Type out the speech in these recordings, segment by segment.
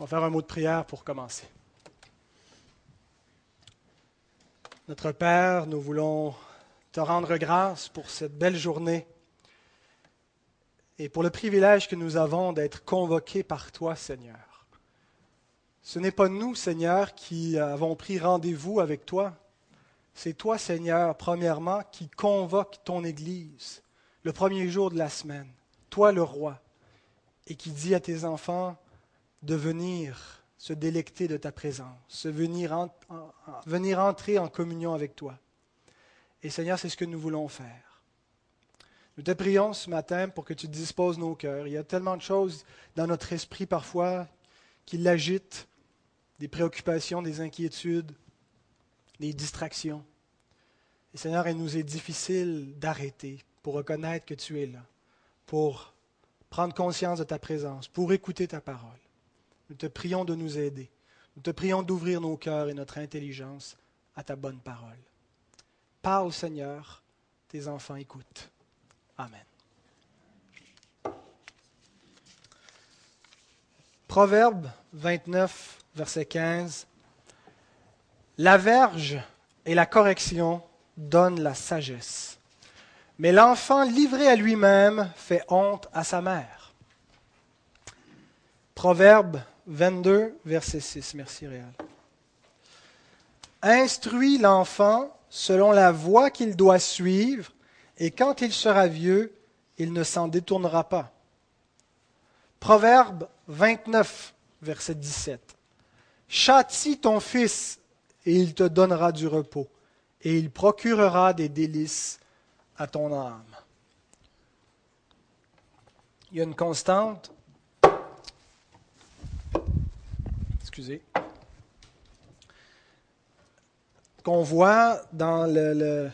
On va faire un mot de prière pour commencer. Notre Père, nous voulons te rendre grâce pour cette belle journée et pour le privilège que nous avons d'être convoqués par toi, Seigneur. Ce n'est pas nous, Seigneur, qui avons pris rendez-vous avec toi. C'est toi, Seigneur, premièrement, qui convoque ton Église le premier jour de la semaine, toi le roi, et qui dit à tes enfants, de venir se délecter de ta présence, venir, venir entrer en communion avec toi. Et Seigneur, c'est ce que nous voulons faire. Nous te prions ce matin pour que tu disposes nos cœurs. Il y a tellement de choses dans notre esprit parfois qui l'agitent, des préoccupations, des inquiétudes, des distractions. Et Seigneur, il nous est difficile d'arrêter pour reconnaître que tu es là, pour prendre conscience de ta présence, pour écouter ta parole. Nous te prions de nous aider. Nous te prions d'ouvrir nos cœurs et notre intelligence à ta bonne parole. Parle, Seigneur, tes enfants écoutent. Amen. Proverbe 29, verset 15. La verge et la correction donnent la sagesse, mais l'enfant livré à lui-même fait honte à sa mère. Proverbe 22, verset 6. Merci, Réal. Instruis l'enfant selon la voie qu'il doit suivre, et quand il sera vieux, il ne s'en détournera pas. Proverbe 29, verset 17. Châtie ton fils, et il te donnera du repos, et il procurera des délices à ton âme. Il y a une constante qu'on voit dans le,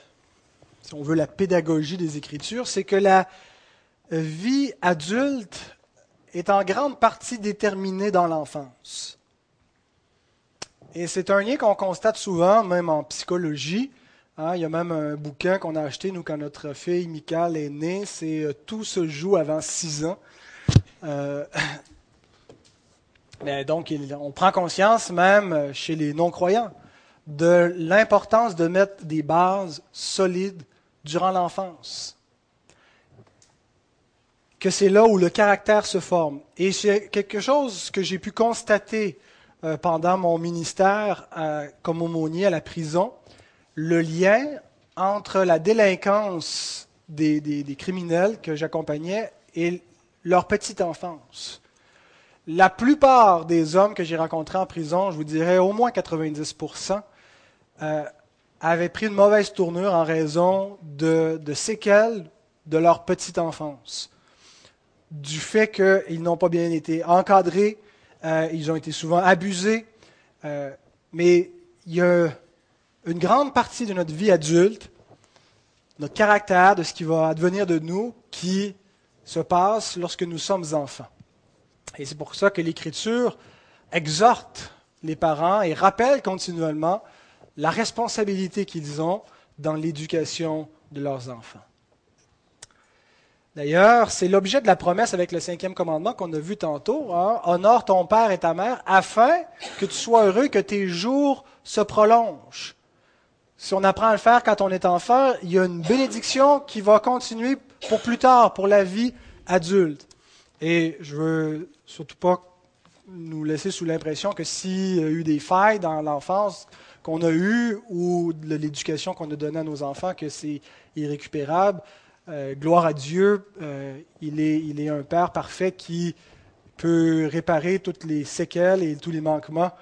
si on veut, la pédagogie des Écritures, c'est que la vie adulte est en grande partie déterminée dans l'enfance. Et c'est un lien qu'on constate souvent, même en psychologie. Hein. il y a même un bouquin qu'on a acheté, nous, quand notre fille Michael est née, c'est euh, Tout se joue avant six ans. Euh, donc, on prend conscience, même euh, chez les non-croyants, de l'importance de mettre des bases solides durant l'enfance. Que c'est là où le caractère se forme. Et c'est quelque chose que j'ai pu constater euh, pendant mon ministère comme aumônier à la prison, le lien entre la délinquance des criminels que j'accompagnais et leur petite enfance. La plupart des hommes que j'ai rencontrés en prison, je vous dirais au moins 90%, euh, avaient pris une mauvaise tournure en raison de, séquelles de leur petite enfance. Du fait qu'ils n'ont pas bien été encadrés, euh, ils ont été souvent abusés, euh, mais il y a une grande partie de notre vie adulte, notre caractère, de ce qui va advenir de nous, qui se passe lorsque nous sommes enfants. Et c'est pour ça que l'Écriture exhorte les parents et rappelle continuellement la responsabilité qu'ils ont dans l'éducation de leurs enfants. D'ailleurs, c'est l'objet de la promesse avec le cinquième commandement qu'on a vu tantôt. Hein. Honore ton père et ta mère afin que tu sois heureux, que tes jours se prolongent. Si on apprend à le faire quand on est enfant, il y a une bénédiction qui va continuer pour plus tard, pour la vie adulte. Et je veux surtout pas nous laisser sous l'impression que s'il y a eu des failles dans l'enfance qu'on a eues ou de l'éducation qu'on a donnée à nos enfants, que c'est irrécupérable, euh, gloire à Dieu, euh, il, est, un Père parfait qui peut réparer toutes les séquelles et tous les manquements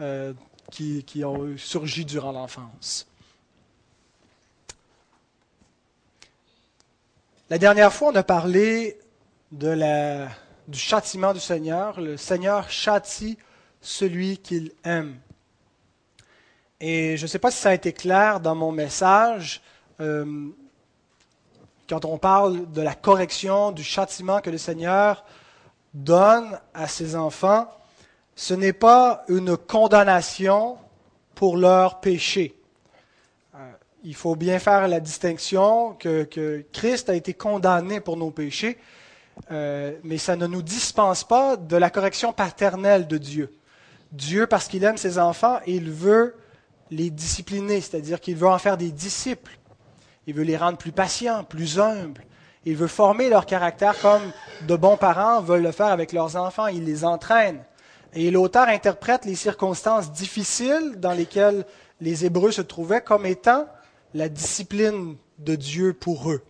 euh, qui ont surgi durant l'enfance. La dernière fois, on a parlé de la, du châtiment du Seigneur. Le Seigneur châtie celui qu'il aime. Et je ne sais pas si ça a été clair dans mon message, euh, quand on parle de la correction, du châtiment que le Seigneur donne à ses enfants, ce n'est pas une condamnation pour leur péché. Euh, il faut bien faire la distinction que, que Christ a été condamné pour nos péchés, euh, mais ça ne nous dispense pas de la correction paternelle de Dieu. Dieu, parce qu'il aime ses enfants, il veut les discipliner, c'est-à-dire qu'il veut en faire des disciples. Il veut les rendre plus patients, plus humbles. Il veut former leur caractère comme de bons parents veulent le faire avec leurs enfants. Il les entraîne. Et l'auteur interprète les circonstances difficiles dans lesquelles les Hébreux se trouvaient comme étant la discipline de Dieu pour eux,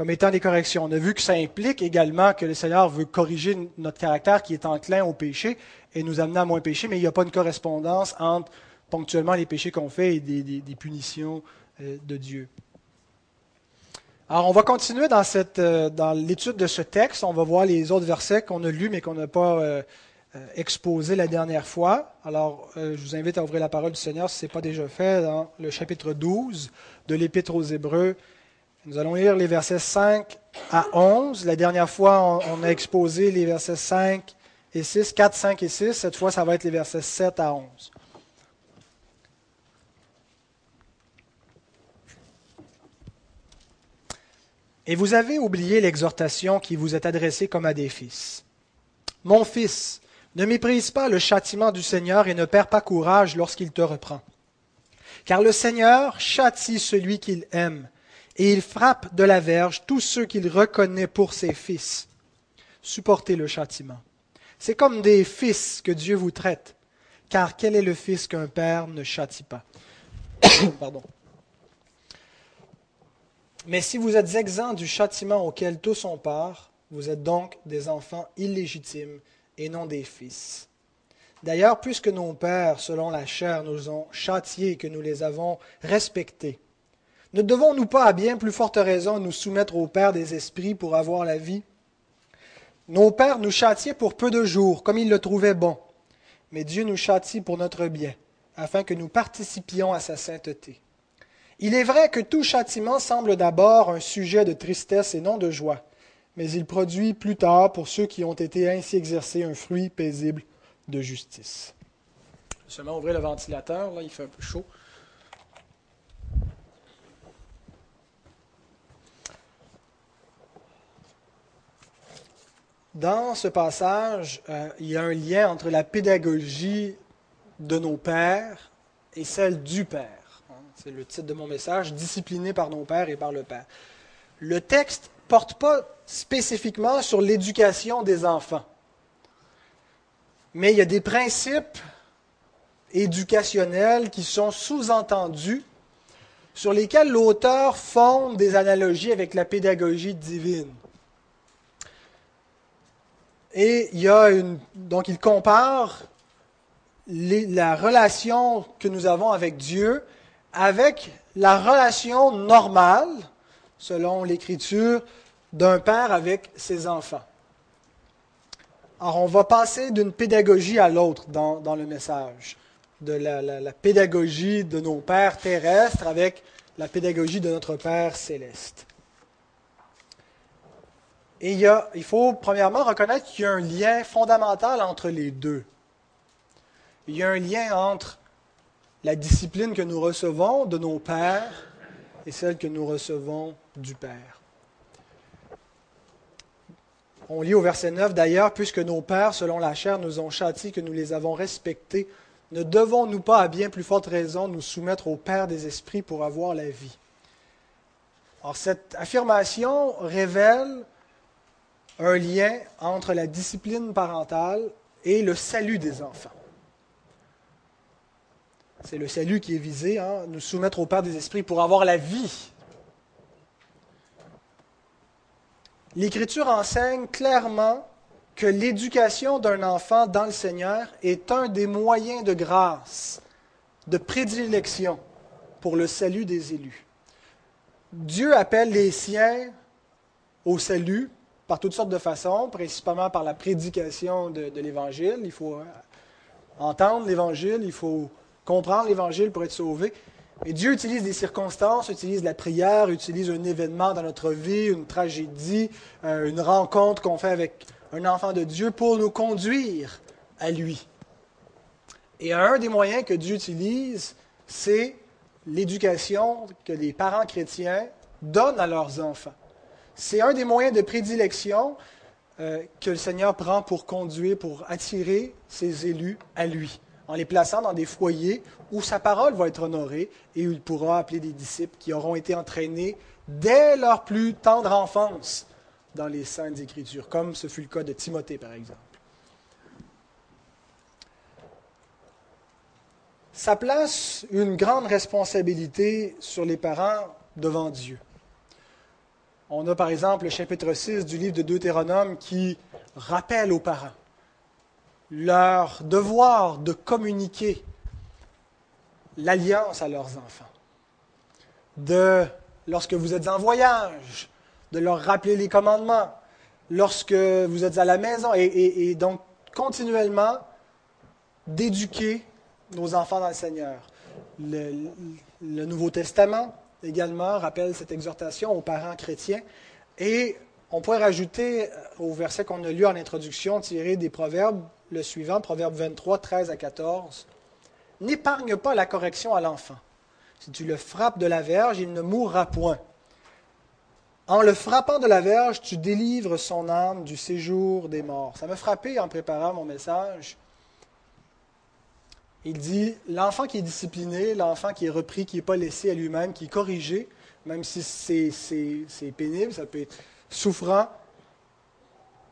comme étant des corrections. On a vu que ça implique également que le Seigneur veut corriger notre caractère qui est enclin au péché et nous amener à moins pécher, mais il n'y a pas une correspondance entre ponctuellement les péchés qu'on fait et des, punitions euh, de Dieu. Alors, on va continuer dans, euh, dans l'étude de ce texte. On va voir les autres versets qu'on a lus mais qu'on n'a pas euh, exposés la dernière fois. Alors, je vous invite à ouvrir la parole du Seigneur si ce n'est pas déjà fait dans le chapitre 12 de l'Épître aux Hébreux. Nous allons lire les versets 5 à 11. La dernière fois, on, a exposé les versets 5 et 6, 4, 5 et 6. Cette fois, ça va être les versets 7 à 11. Et vous avez oublié l'exhortation qui vous est adressée comme à des fils. Mon fils, ne méprise pas le châtiment du Seigneur et ne perds pas courage lorsqu'il te reprend. Car le Seigneur châtie celui qu'il aime, et il frappe de la verge tous ceux qu'il reconnaît pour ses fils. Supportez le châtiment. C'est comme des fils que Dieu vous traite, car quel est le fils qu'un père ne châtie pas? Pardon. Mais si vous êtes exempts du châtiment auquel tous ont part, vous êtes donc des enfants illégitimes et non des fils. D'ailleurs, puisque nos pères, selon la chair, nous ont châtiés que nous les avons respectés, ne devons-nous pas à bien plus forte raison nous soumettre au Père des esprits pour avoir la vie? Nos pères nous châtiaient pour peu de jours, comme ils le trouvaient bon, mais Dieu nous châtie pour notre bien, afin que nous participions à sa sainteté. Il est vrai que tout châtiment semble d'abord un sujet de tristesse et non de joie, mais il produit plus tard, pour ceux qui ont été ainsi exercés, un fruit paisible de justice. Je vais seulement ouvrir le ventilateur, là, il fait un peu chaud. Dans ce passage, euh, il y a un lien entre la pédagogie de nos pères et celle du Père c'est le titre de mon message, discipliné par nos pères et par le Père. Le texte ne porte pas spécifiquement sur l'éducation des enfants, mais il y a des principes éducationnels qui sont sous-entendus, sur lesquels l'auteur fonde des analogies avec la pédagogie divine. Et il y a une, donc il compare la relation que nous avons avec Dieu avec la relation normale, selon l'Écriture, d'un père avec ses enfants. Alors, on va passer d'une pédagogie à l'autre dans, le message, de la, pédagogie de nos pères terrestres avec la pédagogie de notre Père céleste. Et il, faut premièrement reconnaître qu'il y a un lien fondamental entre les deux. Il y a un lien entre la discipline que nous recevons de nos pères et celle que nous recevons du Père. On lit au verset 9 d'ailleurs, puisque nos pères, selon la chair, nous ont châtis, que nous les avons respectés, ne devons-nous pas, à bien plus forte raison, nous soumettre au Père des esprits pour avoir la vie? Alors, cette affirmation révèle un lien entre la discipline parentale et le salut des enfants. C'est le salut qui est visé, hein, nous soumettre au Père des Esprits pour avoir la vie. L'Écriture enseigne clairement que l'éducation d'un enfant dans le Seigneur est un des moyens de grâce, de prédilection pour le salut des élus. Dieu appelle les siens au salut par toutes sortes de façons, principalement par la prédication de, l'Évangile. Il faut entendre l'Évangile, il faut comprendre l'Évangile pour être sauvé. Et Dieu utilise des circonstances, utilise la prière, utilise un événement dans notre vie, une tragédie, euh, une rencontre qu'on fait avec un enfant de Dieu pour nous conduire à lui. Et un des moyens que Dieu utilise, c'est l'éducation que les parents chrétiens donnent à leurs enfants. C'est un des moyens de prédilection euh, que le Seigneur prend pour conduire, pour attirer ses élus à lui, en les plaçant dans des foyers où sa parole va être honorée et où il pourra appeler des disciples qui auront été entraînés dès leur plus tendre enfance dans les saintes écritures, comme ce fut le cas de Timothée, par exemple. Ça place une grande responsabilité sur les parents devant Dieu. On a par exemple le chapitre 6 du livre de Deutéronome qui rappelle aux parents leur devoir de communiquer l'alliance à leurs enfants. De, lorsque vous êtes en voyage, de leur rappeler les commandements. Lorsque vous êtes à la maison, et, donc continuellement d'éduquer nos enfants dans le Seigneur. Le, le, Nouveau Testament également rappelle cette exhortation aux parents chrétiens. Et on pourrait rajouter au verset qu'on a lu en introduction, tiré des Proverbes, le suivant, Proverbe 23, 13 à 14. N'épargne pas la correction à l'enfant. Si tu le frappes de la verge, il ne mourra point. En le frappant de la verge, tu délivres son âme du séjour des morts. Ça m'a frappé en préparant mon message. Il dit, l'enfant qui est discipliné, l'enfant qui est repris, qui n'est pas laissé à lui-même, qui est corrigé, même si c'est pénible, ça peut être souffrant,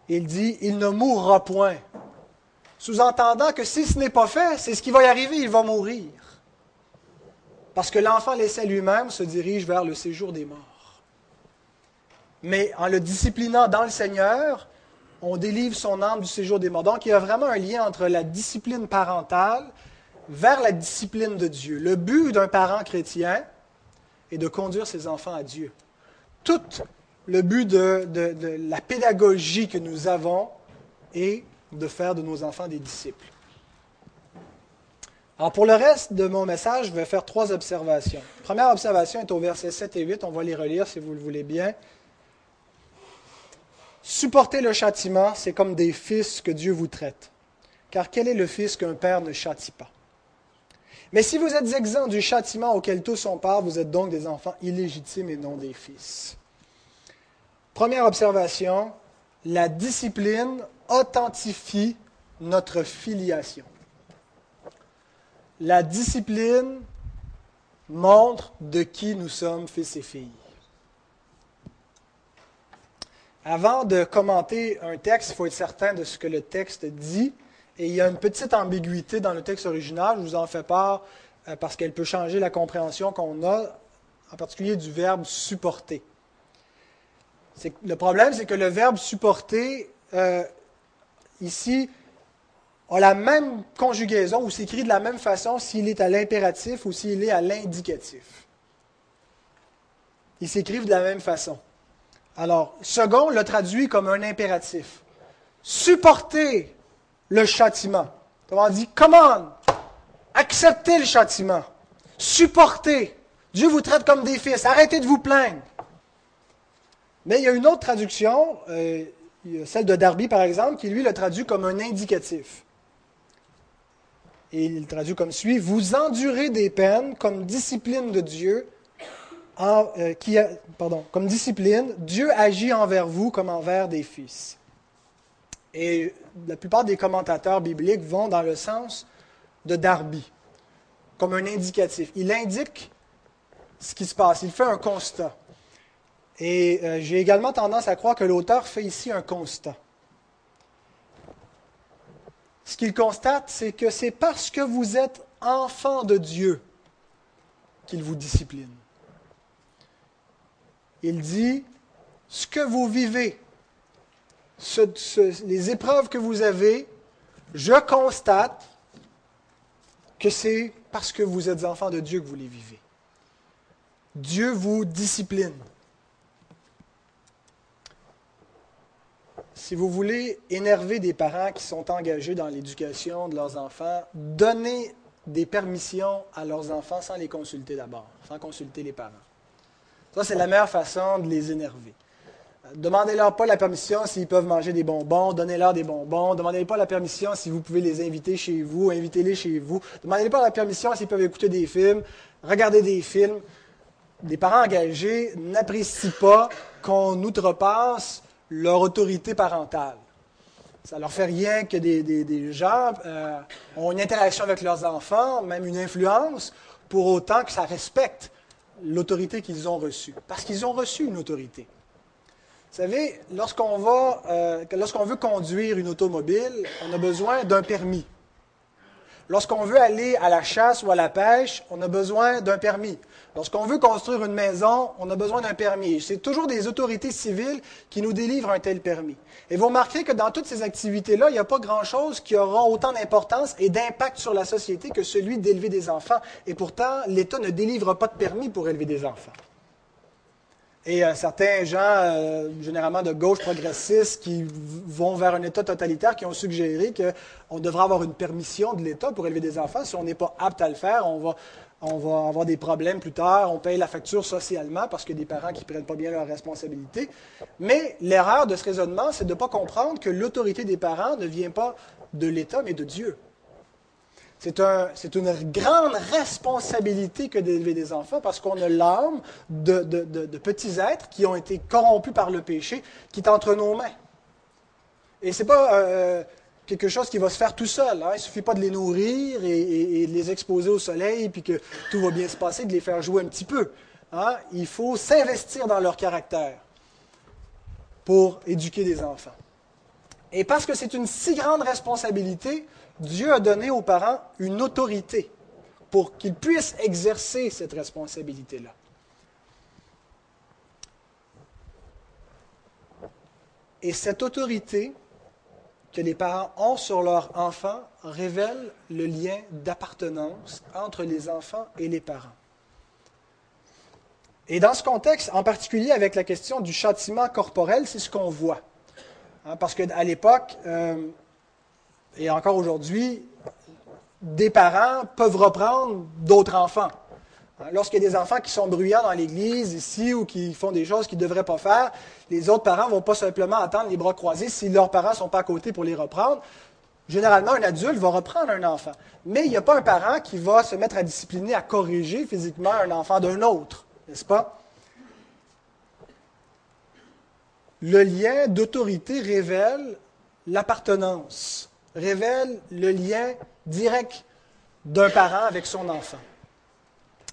il dit, il ne mourra point sous-entendant que si ce n'est pas fait, c'est ce qui va y arriver, il va mourir. Parce que l'enfant laissé lui-même se dirige vers le séjour des morts. Mais en le disciplinant dans le Seigneur, on délivre son âme du séjour des morts. Donc il y a vraiment un lien entre la discipline parentale vers la discipline de Dieu. Le but d'un parent chrétien est de conduire ses enfants à Dieu. Tout le but de, la pédagogie que nous avons est de faire de nos enfants des disciples. Alors pour le reste de mon message, je vais faire trois observations. Première observation est au verset 7 et 8, on va les relire si vous le voulez bien. Supporter le châtiment, c'est comme des fils que Dieu vous traite. Car quel est le fils qu'un père ne châtie pas? Mais si vous êtes exempts du châtiment auquel tous sont part, vous êtes donc des enfants illégitimes et non des fils. Première observation, la discipline authentifie notre filiation. La discipline montre de qui nous sommes fils et filles. Avant de commenter un texte, il faut être certain de ce que le texte dit. Et il y a une petite ambiguïté dans le texte original, je vous en fais part euh, parce qu'elle peut changer la compréhension qu'on a, en particulier du verbe supporter. Le problème, c'est que le verbe supporter euh, ici, a la même conjugaison ou s'écrit de la même façon s'il est à l'impératif ou s'il est à l'indicatif. Ils s'écrivent de la même façon. Alors, second le traduit comme un impératif. Supportez le châtiment. On dit, commande, acceptez le châtiment, supportez. Dieu vous traite comme des fils, arrêtez de vous plaindre. Mais il y a une autre traduction, euh, celle de Darby, par exemple, qui lui le traduit comme un indicatif. Et il traduit comme suit Vous endurez des peines comme discipline de Dieu, euh, pardon, comme discipline, Dieu agit envers vous comme envers des fils. Et la plupart des commentateurs bibliques vont dans le sens de Darby, comme un indicatif. Il indique ce qui se passe, il fait un constat. Et euh, j'ai également tendance à croire que l'auteur fait ici un constat. Ce qu'il constate, c'est que c'est parce que vous êtes enfant de Dieu qu'il vous discipline. Il dit, ce que vous vivez, les épreuves que vous avez, je constate que c'est parce que vous êtes enfant de Dieu que vous les vivez. Dieu vous discipline. si vous voulez énerver des parents qui sont engagés dans l'éducation de leurs enfants, donnez des permissions à leurs enfants sans les consulter d'abord, sans consulter les parents. Ça, c'est la meilleure façon de les énerver. Demandez-leur pas la permission s'ils peuvent manger des bonbons, donnez-leur des bonbons. Demandez-leur pas la permission si vous pouvez les inviter chez vous, invitez-les chez vous. Demandez-leur pas la permission s'ils peuvent écouter des films, regarder des films. des parents engagés n'apprécient pas qu'on outrepasse leur autorité parentale. Ça leur fait rien que des, gens euh, ont une interaction avec leurs enfants, même une influence, pour autant que ça respecte l'autorité qu'ils ont reçue. Parce qu'ils ont reçu une autorité. Vous savez, lorsqu'on euh, lorsqu'on veut conduire une automobile, on a besoin d'un permis. Lorsqu'on veut aller à la chasse ou à la pêche, on a besoin d'un permis. Lorsqu'on veut construire une maison, on a besoin d'un permis. C'est toujours des autorités civiles qui nous délivrent un tel permis. Et vous remarquerez que dans toutes ces activités-là, il n'y a pas grand-chose qui aura autant d'importance et d'impact sur la société que celui d'élever des enfants. Et pourtant, l'État ne délivre pas de permis pour élever des enfants. Et euh, certains gens, euh, généralement de gauche progressistes, qui vont vers un État totalitaire, qui ont suggéré qu'on devrait avoir une permission de l'État pour élever des enfants. Si on n'est pas apte à le faire, on va, on va avoir des problèmes plus tard, on paye la facture socialement parce a des parents qui ne prennent pas bien leurs responsabilités. Mais l'erreur de ce raisonnement, c'est de ne pas comprendre que l'autorité des parents ne vient pas de l'État, mais de Dieu. C'est une grande responsabilité que d'élever des enfants parce qu'on a l'âme de, petits êtres qui ont été corrompus par le péché qui est entre nos mains. Et ce n'est pas euh, quelque chose qui va se faire tout seul. Hein. Il ne suffit pas de les nourrir et, de les exposer au soleil puis que tout va bien se passer, de les faire jouer un petit peu. Hein. Il faut s'investir dans leur caractère pour éduquer des enfants. Et parce que c'est une si grande responsabilité, Dieu a donné aux parents une autorité pour qu'ils puissent exercer cette responsabilité-là. Et cette autorité que les parents ont sur leurs enfants révèle le lien d'appartenance entre les enfants et les parents. Et dans ce contexte, en particulier avec la question du châtiment corporel, c'est ce qu'on voit. Hein, parce qu'à l'époque, euh, et encore aujourd'hui, des parents peuvent reprendre d'autres enfants. Lorsqu'il y a des enfants qui sont bruyants dans l'église ici ou qui font des choses qu'ils ne devraient pas faire, les autres parents ne vont pas simplement attendre les bras croisés si leurs parents ne sont pas à côté pour les reprendre. Généralement, un adulte va reprendre un enfant. Mais il n'y a pas un parent qui va se mettre à discipliner, à corriger physiquement un enfant d'un autre, n'est-ce pas? Le lien d'autorité révèle l'appartenance révèle le lien direct d'un parent avec son enfant.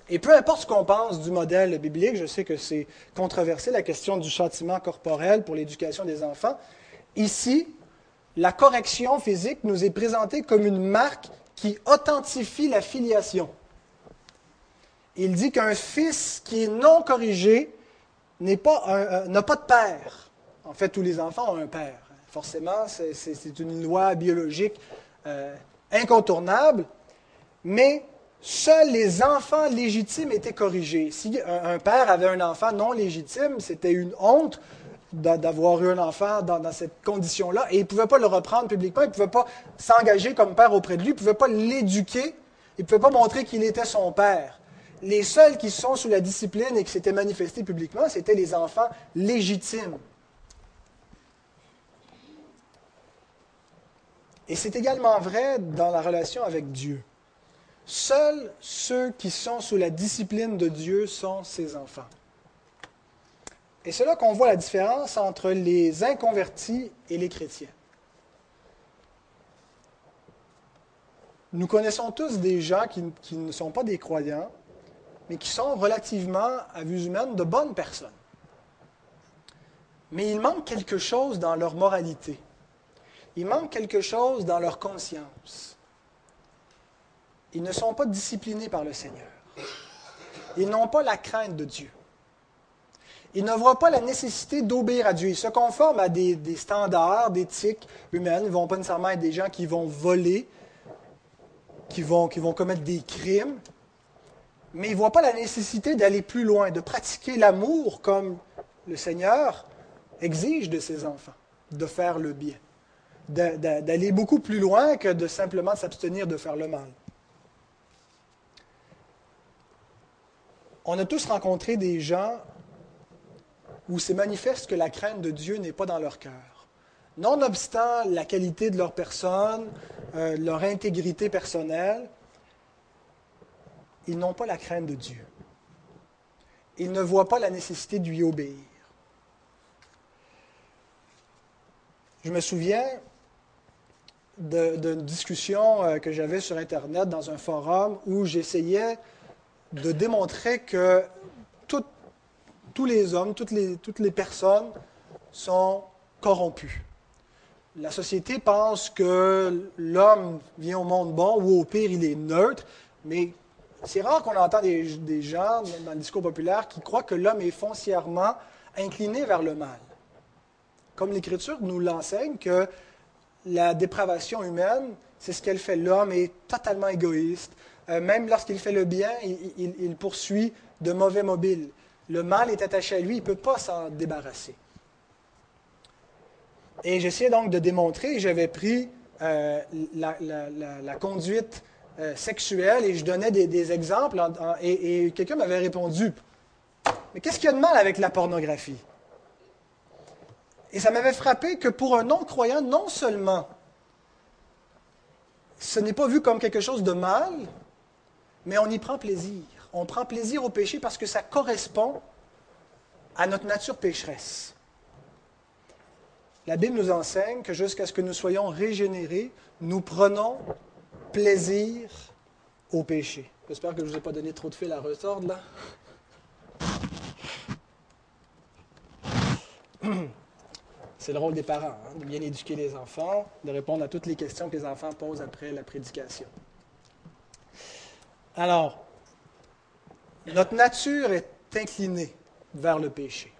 Et peu importe ce qu'on pense du modèle biblique, je sais que c'est controversé, la question du châtiment corporel pour l'éducation des enfants. Ici, la correction physique nous est présentée comme une marque qui authentifie la filiation. Il dit qu'un fils qui est non corrigé n'a pas, euh, pas de père. En fait, tous les enfants ont un père. Forcément, c'est une loi biologique euh, incontournable, mais seuls les enfants légitimes étaient corrigés. Si un, père avait un enfant non légitime, c'était une honte d'avoir eu un enfant dans, cette condition-là, et il ne pouvait pas le reprendre publiquement, il ne pouvait pas s'engager comme père auprès de lui, il ne pouvait pas l'éduquer, il ne pouvait pas montrer qu'il était son père. Les seuls qui sont sous la discipline et qui s'étaient manifestés publiquement, c'étaient les enfants légitimes. Et c'est également vrai dans la relation avec Dieu. Seuls ceux qui sont sous la discipline de Dieu sont ses enfants. Et c'est là qu'on voit la différence entre les inconvertis et les chrétiens. Nous connaissons tous des gens qui, ne sont pas des croyants, mais qui sont relativement, à vue humaine, de bonnes personnes. Mais il manque quelque chose dans leur moralité il manque quelque chose dans leur conscience. Ils ne sont pas disciplinés par le Seigneur. Ils n'ont pas la crainte de Dieu. Ils ne voient pas la nécessité d'obéir à Dieu. Ils se conforment à des, standards d'éthique humaine. Ils ne vont pas nécessairement être des gens qui vont voler, qui vont, qui vont commettre des crimes. Mais ils ne voient pas la nécessité d'aller plus loin, de pratiquer l'amour comme le Seigneur exige de ses enfants, de faire le bien d'aller beaucoup plus loin que de simplement s'abstenir de faire le mal. On a tous rencontré des gens où c'est manifeste que la crainte de Dieu n'est pas dans leur cœur. Nonobstant la qualité de leur personne, euh, leur intégrité personnelle, ils n'ont pas la crainte de Dieu. ils ne voient pas la nécessité de lui obéir. Je me souviens d'une discussion euh, que j'avais sur Internet dans un forum où j'essayais de démontrer que tous les hommes, toutes les, personnes sont corrompus. La société pense que l'homme vient au monde bon ou au pire il est neutre, mais c'est rare qu'on entend des, gens dans le discours populaire qui croient que l'homme est foncièrement incliné vers le mal. Comme l'Écriture nous l'enseigne que la dépravation humaine, c'est ce qu'elle fait. L'homme est totalement égoïste. Euh, même lorsqu'il fait le bien, il, poursuit de mauvais mobiles. Le mal est attaché à lui, il ne peut pas s'en débarrasser. Et j'essayais donc de démontrer, j'avais pris euh, la, conduite euh, sexuelle et je donnais des, exemples et, et quelqu'un m'avait répondu, mais qu'est-ce qu'il y a de mal avec la pornographie? Et ça m'avait frappé que pour un non-croyant, non seulement ce n'est pas vu comme quelque chose de mal, mais on y prend plaisir. On prend plaisir au péché parce que ça correspond à notre nature pécheresse. La Bible nous enseigne que jusqu'à ce que nous soyons régénérés, nous prenons plaisir au péché. J'espère que je ne vous ai pas donné trop de fil à retordre là. C'est le rôle des parents, hein, de bien éduquer les enfants, de répondre à toutes les questions que les enfants posent après la prédication. Alors, notre nature est inclinée vers le péché.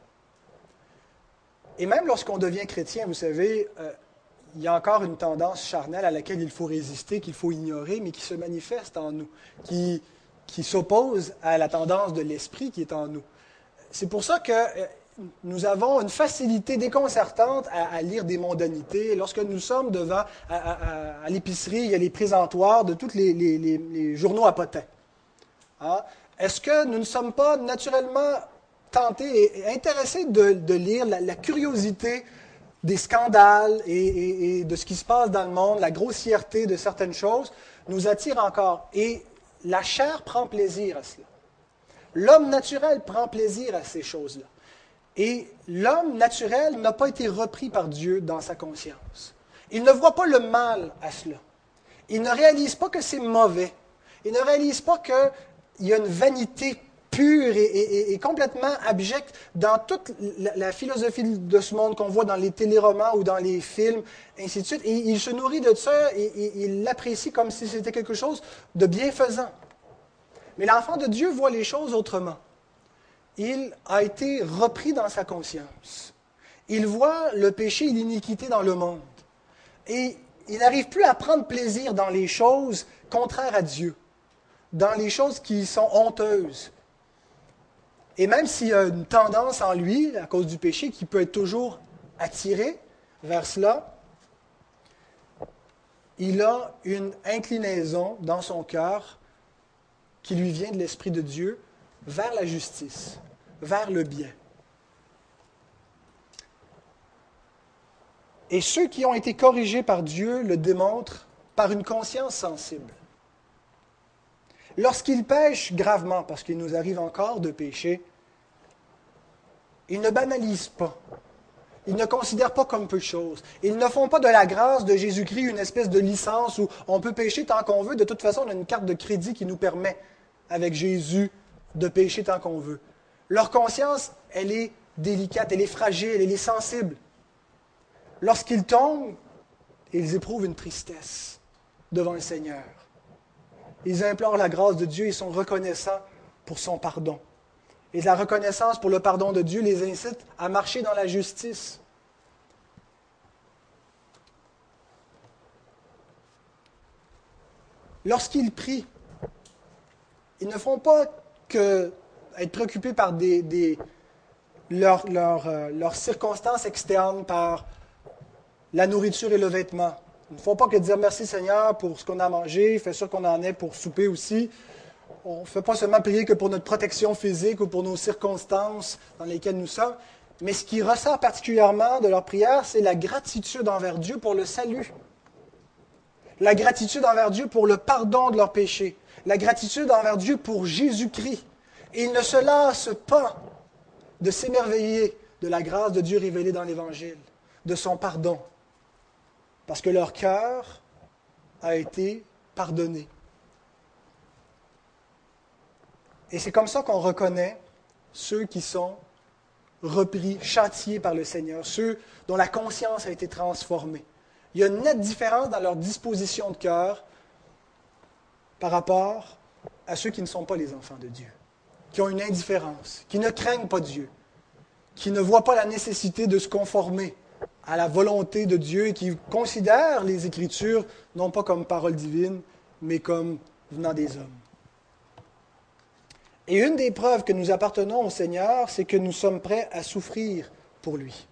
Et même lorsqu'on devient chrétien, vous savez, euh, il y a encore une tendance charnelle à laquelle il faut résister, qu'il faut ignorer, mais qui se manifeste en nous, qui, qui s'oppose à la tendance de l'esprit qui est en nous. C'est pour ça que euh, nous avons une facilité déconcertante à, lire des mondanités. Lorsque nous sommes devant, à, l'épicerie, il y a les présentoirs de tous les, journaux à potins. Hein? Est-ce que nous ne sommes pas naturellement tentés et intéressés de, lire la, curiosité des scandales et, de ce qui se passe dans le monde, la grossièreté de certaines choses, nous attire encore? Et la chair prend plaisir à cela. L'homme naturel prend plaisir à ces choses-là. Et l'homme naturel n'a pas été repris par Dieu dans sa conscience. Il ne voit pas le mal à cela. Il ne réalise pas que c'est mauvais. Il ne réalise pas qu'il y a une vanité pure et, complètement abjecte dans toute la, philosophie de ce monde qu'on voit dans les téléromans ou dans les films, ainsi de suite. Et il se nourrit de ça et il l'apprécie comme si c'était quelque chose de bienfaisant. Mais l'enfant de Dieu voit les choses autrement il a été repris dans sa conscience. Il voit le péché et l'iniquité dans le monde. Et il n'arrive plus à prendre plaisir dans les choses contraires à Dieu, dans les choses qui sont honteuses. Et même s'il y a une tendance en lui, à cause du péché, qui peut être toujours attiré vers cela, il a une inclinaison dans son cœur qui lui vient de l'Esprit de Dieu vers la justice, vers le bien. Et ceux qui ont été corrigés par Dieu le démontrent par une conscience sensible. Lorsqu'ils pêchent gravement, parce qu'il nous arrive encore de pécher, ils ne banalisent pas. Ils ne considèrent pas comme peu de choses. Ils ne font pas de la grâce de Jésus-Christ une espèce de licence où on peut pécher tant qu'on veut. De toute façon, on a une carte de crédit qui nous permet, avec Jésus, de pécher tant qu'on veut. Leur conscience, elle est délicate, elle est fragile, elle est sensible. Lorsqu'ils tombent, ils éprouvent une tristesse devant le Seigneur. Ils implorent la grâce de Dieu, ils sont reconnaissants pour son pardon. Et la reconnaissance pour le pardon de Dieu les incite à marcher dans la justice. Lorsqu'ils prient, ils ne font pas que être préoccupés par euh, leurs, circonstances externes, par la nourriture et le vêtement. Il ne faut pas que dire merci Seigneur pour ce qu'on a mangé, fait sûr qu'on en ait pour souper aussi. On ne fait pas seulement prier que pour notre protection physique ou pour nos circonstances dans lesquelles nous sommes, mais ce qui ressort particulièrement de leur prière, c'est la gratitude envers Dieu pour le salut. La gratitude envers Dieu pour le pardon de leurs péchés. La gratitude envers Dieu pour Jésus-Christ Et ils ne se lassent pas de s'émerveiller de la grâce de Dieu révélée dans l'Évangile, de son pardon, parce que leur cœur a été pardonné. Et c'est comme ça qu'on reconnaît ceux qui sont repris, châtiés par le Seigneur, ceux dont la conscience a été transformée. Il y a une nette différence dans leur disposition de cœur par rapport à ceux qui ne sont pas les enfants de Dieu, qui ont une indifférence, qui ne craignent pas Dieu, qui ne voient pas la nécessité de se conformer à la volonté de Dieu et qui considèrent les Écritures non pas comme parole divine, mais comme venant des hommes. Et une des preuves que nous appartenons au Seigneur, c'est que nous sommes prêts à souffrir pour lui.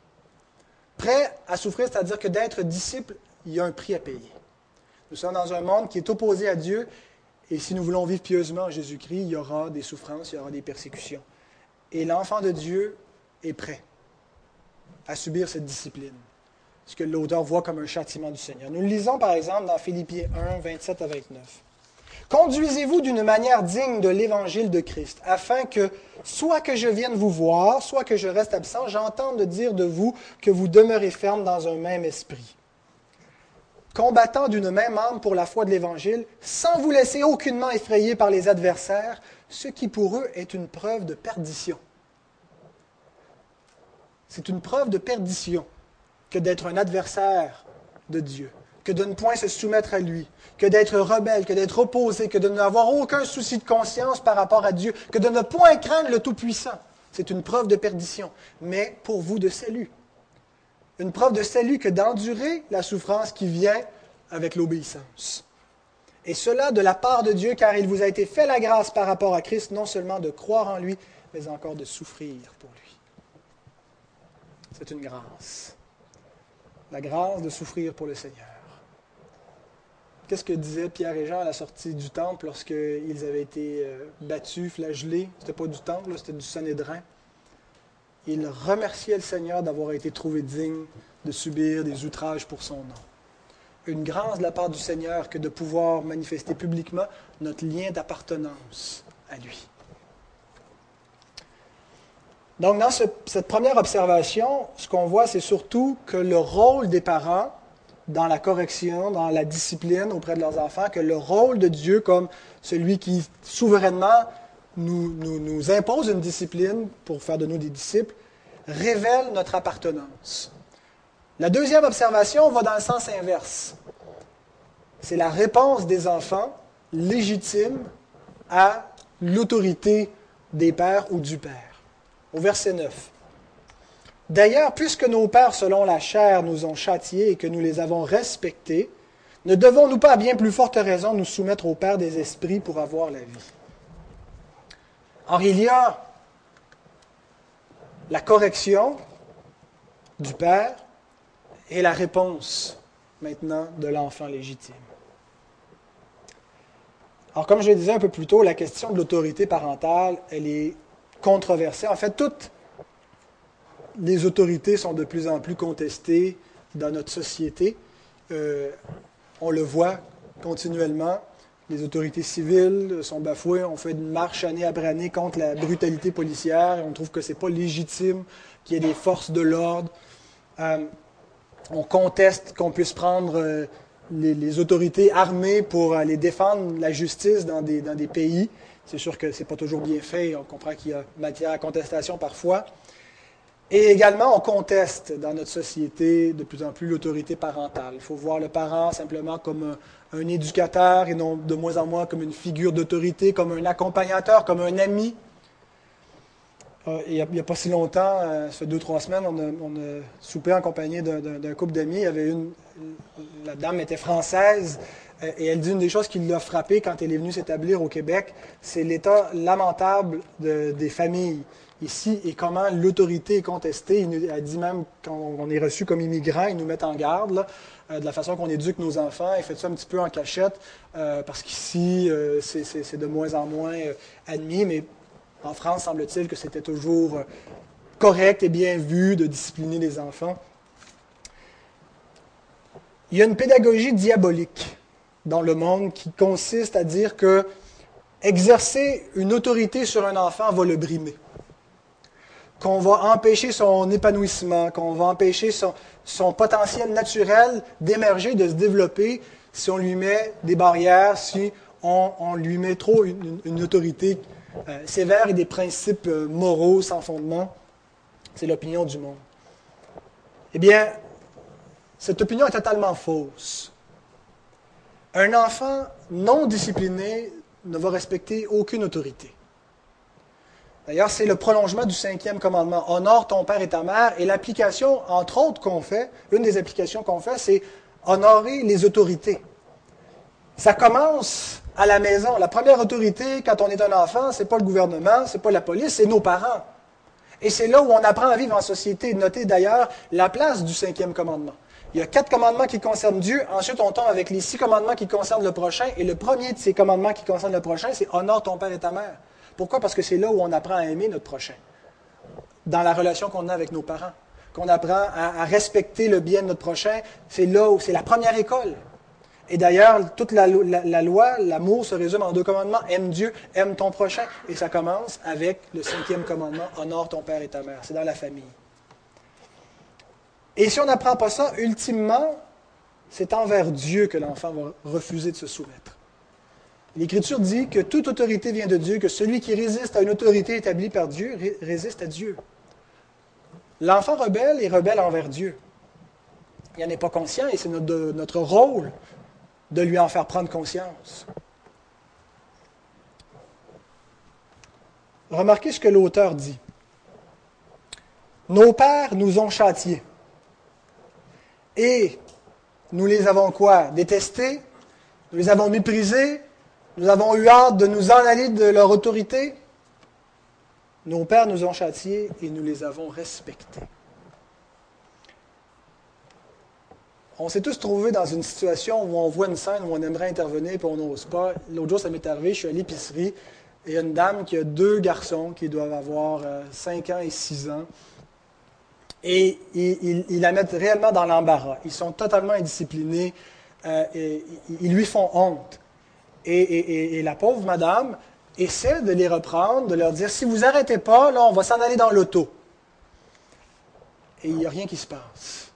Prêts à souffrir, c'est-à-dire que d'être disciple, il y a un prix à payer. Nous sommes dans un monde qui est opposé à Dieu, et si nous voulons vivre pieusement en Jésus-Christ, il y aura des souffrances, il y aura des persécutions. Et l'enfant de Dieu est prêt à subir cette discipline, ce que l'auteur voit comme un châtiment du Seigneur. Nous le lisons par exemple dans Philippiens 1, 27 à 29. Conduisez-vous d'une manière digne de l'évangile de Christ, afin que, soit que je vienne vous voir, soit que je reste absent, j'entende dire de vous que vous demeurez ferme dans un même esprit, combattant d'une même âme pour la foi de l'évangile, sans vous laisser aucunement effrayer par les adversaires, ce qui pour eux est une preuve de perdition. C'est une preuve de perdition que d'être un adversaire de Dieu que de ne point se soumettre à lui, que d'être rebelle, que d'être opposé, que de n'avoir aucun souci de conscience par rapport à Dieu, que de ne point craindre le Tout-Puissant. C'est une preuve de perdition, mais pour vous de salut. Une preuve de salut que d'endurer la souffrance qui vient avec l'obéissance. Et cela de la part de Dieu, car il vous a été fait la grâce par rapport à Christ, non seulement de croire en lui, mais encore de souffrir pour lui. C'est une grâce. La grâce de souffrir pour le Seigneur. Qu'est-ce que disaient Pierre et Jean à la sortie du temple lorsqu'ils avaient été euh, battus, flagellés C'était pas du temple, c'était du Sanhédrin. Ils remerciaient le Seigneur d'avoir été trouvé digne de subir des outrages pour son nom. Une grâce de la part du Seigneur que de pouvoir manifester publiquement notre lien d'appartenance à lui. Donc, dans cette première observation, ce qu'on voit, c'est surtout que le rôle des parents dans la correction, dans la discipline auprès de leurs enfants, que le rôle de Dieu comme celui qui souverainement nous, nous, impose une discipline pour faire de nous des disciples, révèle notre appartenance. La deuxième observation va dans le sens inverse. C'est la réponse des enfants légitime à l'autorité des pères ou du père. Au verset 9. D'ailleurs, puisque nos pères selon la chair nous ont châtiés et que nous les avons respectés, ne devons-nous pas à bien plus forte raison nous soumettre au Père des esprits pour avoir la vie? Or, il y a la correction du Père et la réponse maintenant de l'enfant légitime. Alors, comme je le disais un peu plus tôt, la question de l'autorité parentale, elle est controversée. En fait, toute les autorités sont de plus en plus contestées dans notre société. Euh, on le voit continuellement. Les autorités civiles sont bafouées. On fait une marche année après année contre la brutalité policière. Et on trouve que ce n'est pas légitime qu'il y ait des forces de l'ordre. Euh, on conteste qu'on puisse prendre euh, les, autorités armées pour aller défendre la justice dans des, pays. C'est sûr que ce n'est pas toujours bien fait. On comprend qu'il y a matière à contestation parfois. Et également, on conteste dans notre société de plus en plus l'autorité parentale. Il faut voir le parent simplement comme un, éducateur et non de moins en moins comme une figure d'autorité, comme un accompagnateur, comme un ami. Euh, il n'y a, pas si longtemps, euh, ça fait deux, trois semaines, on a, soupé en compagnie d'un couple d'amis. Il y avait une, la dame était française euh, et elle dit une des choses qui l'a frappée quand elle est venue s'établir au Québec, c'est l'état lamentable des familles ici et comment l'autorité est contestée. A dit même, quand on est reçu comme immigrant, ils nous mettent en garde euh, de la façon qu'on éduque nos enfants. Ils font ça un petit peu en cachette euh, parce qu'ici, euh, c'est de moins en moins admis. Mais en France, semble-t-il que c'était toujours correct et bien vu de discipliner les enfants. Il y a une pédagogie diabolique dans le monde qui consiste à dire que exercer une autorité sur un enfant va le brimer. Qu'on va empêcher son épanouissement, qu'on va empêcher son, potentiel naturel d'émerger, de se développer si on lui met des barrières, si on, lui met trop une, autorité euh, sévère et des principes euh, moraux sans fondement. C'est l'opinion du monde. Eh bien, cette opinion est totalement fausse. Un enfant non discipliné ne va respecter aucune autorité. D'ailleurs, c'est le prolongement du cinquième commandement. Honore ton père et ta mère. Et l'application, entre autres, qu'on fait, une des applications qu'on fait, c'est honorer les autorités. Ça commence à la maison. La première autorité, quand on est un enfant, ce n'est pas le gouvernement, ce n'est pas la police, c'est nos parents. Et c'est là où on apprend à vivre en société. Notez d'ailleurs la place du cinquième commandement. Il y a quatre commandements qui concernent Dieu. Ensuite, on tombe avec les six commandements qui concernent le prochain. Et le premier de ces commandements qui concernent le prochain, c'est honore ton père et ta mère. Pourquoi? Parce que c'est là où on apprend à aimer notre prochain. Dans la relation qu'on a avec nos parents. Qu'on apprend à, respecter le bien de notre prochain. C'est là où c'est la première école. Et d'ailleurs, toute la, loi, l'amour se résume en deux commandements. Aime Dieu, aime ton prochain. Et ça commence avec le cinquième commandement, honore ton père et ta mère. C'est dans la famille. Et si on n'apprend pas ça, ultimement, c'est envers Dieu que l'enfant va refuser de se soumettre. L'Écriture dit que toute autorité vient de Dieu, que celui qui résiste à une autorité établie par Dieu résiste à Dieu. L'enfant rebelle est rebelle envers Dieu. Il n'en est pas conscient et c'est notre, notre rôle de lui en faire prendre conscience. Remarquez ce que l'auteur dit. Nos pères nous ont châtiés. Et nous les avons quoi? Détestés? Nous les avons méprisés? Nous avons eu hâte de nous en aller de leur autorité Nos pères nous ont châtiés et nous les avons respectés. On s'est tous trouvés dans une situation où on voit une scène où on aimerait intervenir et on n'ose pas. L'autre jour, ça m'est arrivé, je suis à l'épicerie et il y a une dame qui a deux garçons qui doivent avoir 5 euh, ans et 6 ans et ils, la mettent réellement dans l'embarras. Ils sont totalement indisciplinés, euh, et, ils lui font honte. Et, la pauvre madame essaie de les reprendre, de leur dire, si vous n'arrêtez pas, là, on va s'en aller dans l'auto. Et il n'y a rien qui se passe.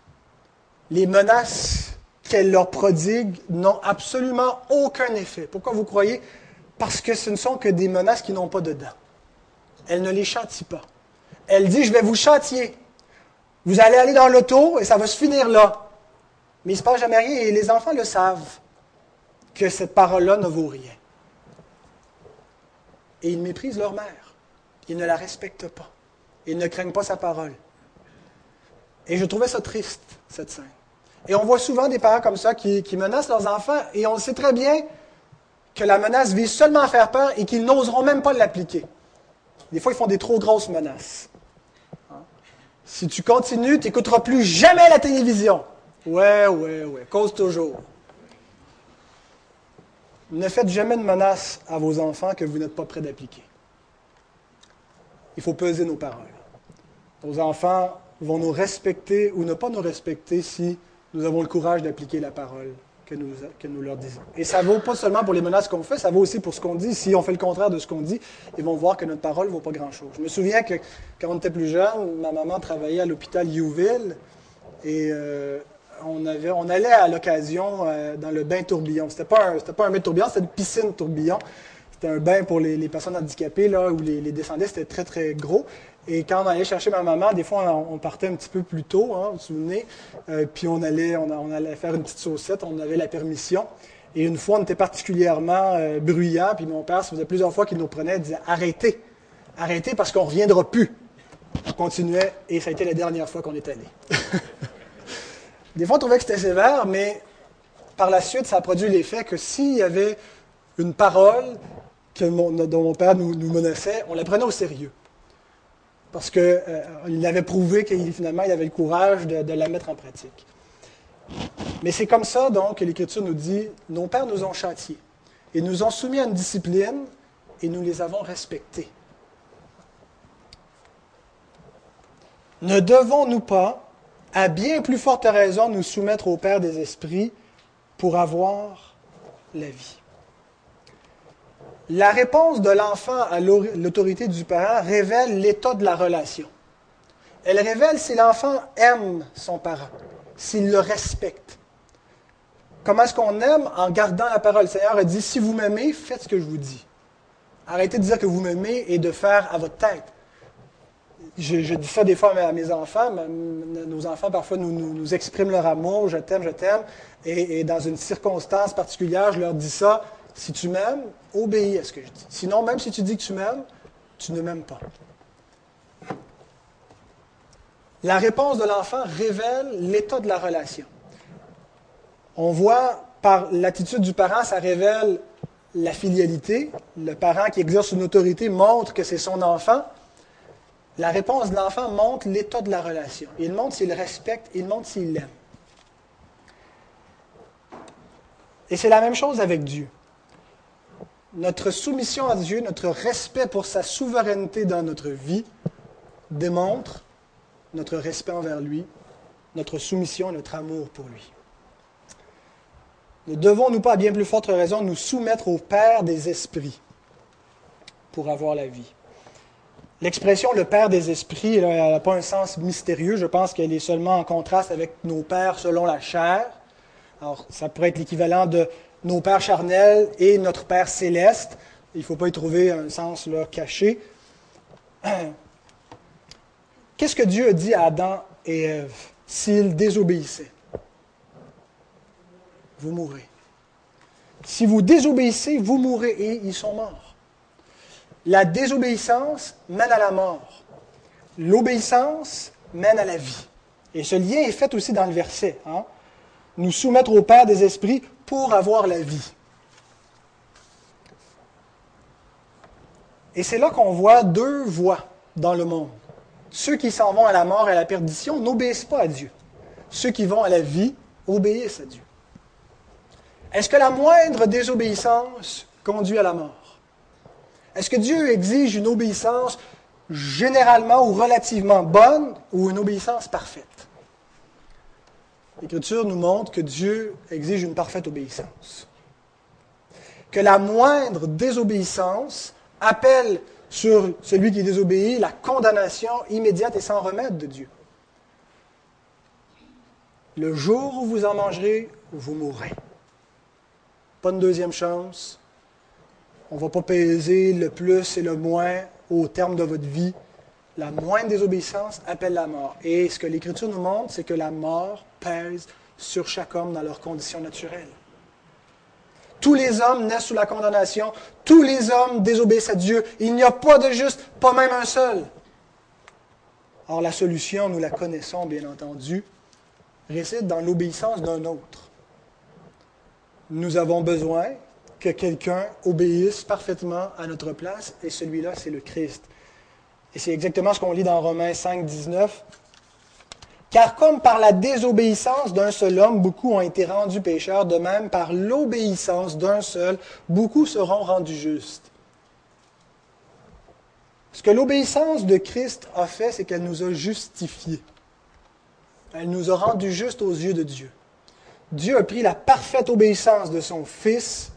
Les menaces qu'elle leur prodigue n'ont absolument aucun effet. Pourquoi vous croyez? Parce que ce ne sont que des menaces qui n'ont pas de dents. Elle ne les châtie pas. Elle dit, je vais vous châtier. Vous allez aller dans l'auto et ça va se finir là. Mais il ne se passe jamais rien et les enfants le savent que cette parole-là ne vaut rien. Et ils méprisent leur mère. Ils ne la respectent pas. Ils ne craignent pas sa parole. Et je trouvais ça triste, cette scène. Et on voit souvent des parents comme ça qui, menacent leurs enfants et on sait très bien que la menace vise seulement à faire peur et qu'ils n'oseront même pas l'appliquer. Des fois, ils font des trop grosses menaces. Si tu continues, tu n'écouteras plus jamais la télévision. Ouais, ouais, ouais, cause toujours. Ne faites jamais de menaces à vos enfants que vous n'êtes pas prêt d'appliquer. Il faut peser nos paroles. Nos enfants vont nous respecter ou ne pas nous respecter si nous avons le courage d'appliquer la parole que nous, leur disons. Et ça vaut pas seulement pour les menaces qu'on fait, ça vaut aussi pour ce qu'on dit. Si on fait le contraire de ce qu'on dit, ils vont voir que notre parole ne vaut pas grand-chose. Je me souviens que quand on était plus jeune, ma maman travaillait à l'hôpital Youville et euh, on, allait à l'occasion euh, dans le bain tourbillon. C'était pas pas un bain tourbillon, c'était une piscine tourbillon. C'était un bain pour les, personnes handicapées, là, où les, les descendants, c'était très, très gros. Et quand on allait chercher ma maman, des fois, on, partait un petit peu plus tôt, hein, vous vous souvenez, euh, puis on allait, on, allait faire une petite saucette, on avait la permission. Et une fois, on était particulièrement euh, bruyant, puis mon père, ça faisait plusieurs fois qu'il nous prenait, il disait Arrêtez, arrêtez parce qu'on ne reviendra plus. On continuait, et ça a été la dernière fois qu'on est allé. des fois, on trouvait que c'était sévère, mais par la suite, ça a produit l'effet que s'il y avait une parole que dont mon père nous menaçait, on la prenait au sérieux parce qu'il euh, avait prouvé qu'il finalement il avait le courage de, la mettre en pratique. Mais c'est comme ça donc que l'Écriture nous dit, nos pères nous ont châtiés et nous ont soumis à une discipline et nous les avons respectés. Ne devons-nous pas, à bien plus forte raison, nous soumettre au Père des esprits pour avoir la vie? La réponse de l'enfant à l'autorité du parent révèle l'état de la relation. Elle révèle si l'enfant aime son parent, s'il le respecte. Comment est-ce qu'on aime? En gardant la parole. Le Seigneur a dit, si vous m'aimez, faites ce que je vous dis. Arrêtez de dire que vous m'aimez et de faire à votre tête. Je, dis ça des fois à mes enfants. Nos enfants, parfois, nous, expriment leur amour. Je t'aime, je t'aime. Et, et, dans une circonstance particulière, je leur dis ça. Si tu m'aimes, obéis à ce que je dis. Sinon, même si tu dis que tu m'aimes, tu ne m'aimes pas. La réponse de l'enfant révèle l'état de la relation. On voit par l'attitude du parent, ça révèle la filialité. Le parent qui exerce une autorité montre que c'est son enfant. La réponse de l'enfant montre l'état de la relation. Il montre s'il respecte, il montre s'il l'aime. Et c'est la même chose avec Dieu. Notre soumission à Dieu, notre respect pour sa souveraineté dans notre vie démontre notre respect envers lui, notre soumission, notre amour pour lui. Ne devons-nous pas, à bien plus forte raison, nous soumettre au Père des esprits pour avoir la vie? L'expression le Père des esprits, n'a pas un sens mystérieux. Je pense qu'elle est seulement en contraste avec nos pères selon la chair. Alors, ça pourrait être l'équivalent de nos pères charnels et notre Père céleste. Il ne faut pas y trouver un sens caché. Qu'est-ce que Dieu a dit à Adam et Ève s'ils désobéissaient? Vous mourrez. Si vous désobéissez, vous mourrez et ils sont morts. La désobéissance mène à la mort. L'obéissance mène à la vie. Et ce lien est fait aussi dans le verset. Hein? Nous soumettre au Père des esprits pour avoir la vie. Et c'est là qu'on voit deux voies dans le monde. Ceux qui s'en vont à la mort et à la perdition n'obéissent pas à Dieu. Ceux qui vont à la vie obéissent à Dieu. Est-ce que la moindre désobéissance conduit à la mort? Est-ce que Dieu exige une obéissance généralement ou relativement bonne ou une obéissance parfaite? L'Écriture nous montre que Dieu exige une parfaite obéissance. Que la moindre désobéissance appelle sur celui qui désobéit la condamnation immédiate et sans remède de Dieu. Le jour où vous en mangerez, vous mourrez. Pas une deuxième chance. On ne va pas peser le plus et le moins au terme de votre vie. La moindre désobéissance appelle la mort. Et ce que l'Écriture nous montre, c'est que la mort pèse sur chaque homme dans leurs conditions naturelles. Tous les hommes naissent sous la condamnation. Tous les hommes désobéissent à Dieu. Il n'y a pas de juste, pas même un seul. Or, la solution, nous la connaissons, bien entendu, réside dans l'obéissance d'un autre. Nous avons besoin que quelqu'un obéisse parfaitement à notre place, et celui-là, c'est le Christ. Et c'est exactement ce qu'on lit dans Romains 5, 19. Car comme par la désobéissance d'un seul homme, beaucoup ont été rendus pécheurs, de même par l'obéissance d'un seul, beaucoup seront rendus justes. Ce que l'obéissance de Christ a fait, c'est qu'elle nous a justifiés. Elle nous a rendus justes aux yeux de Dieu. Dieu a pris la parfaite obéissance de son Fils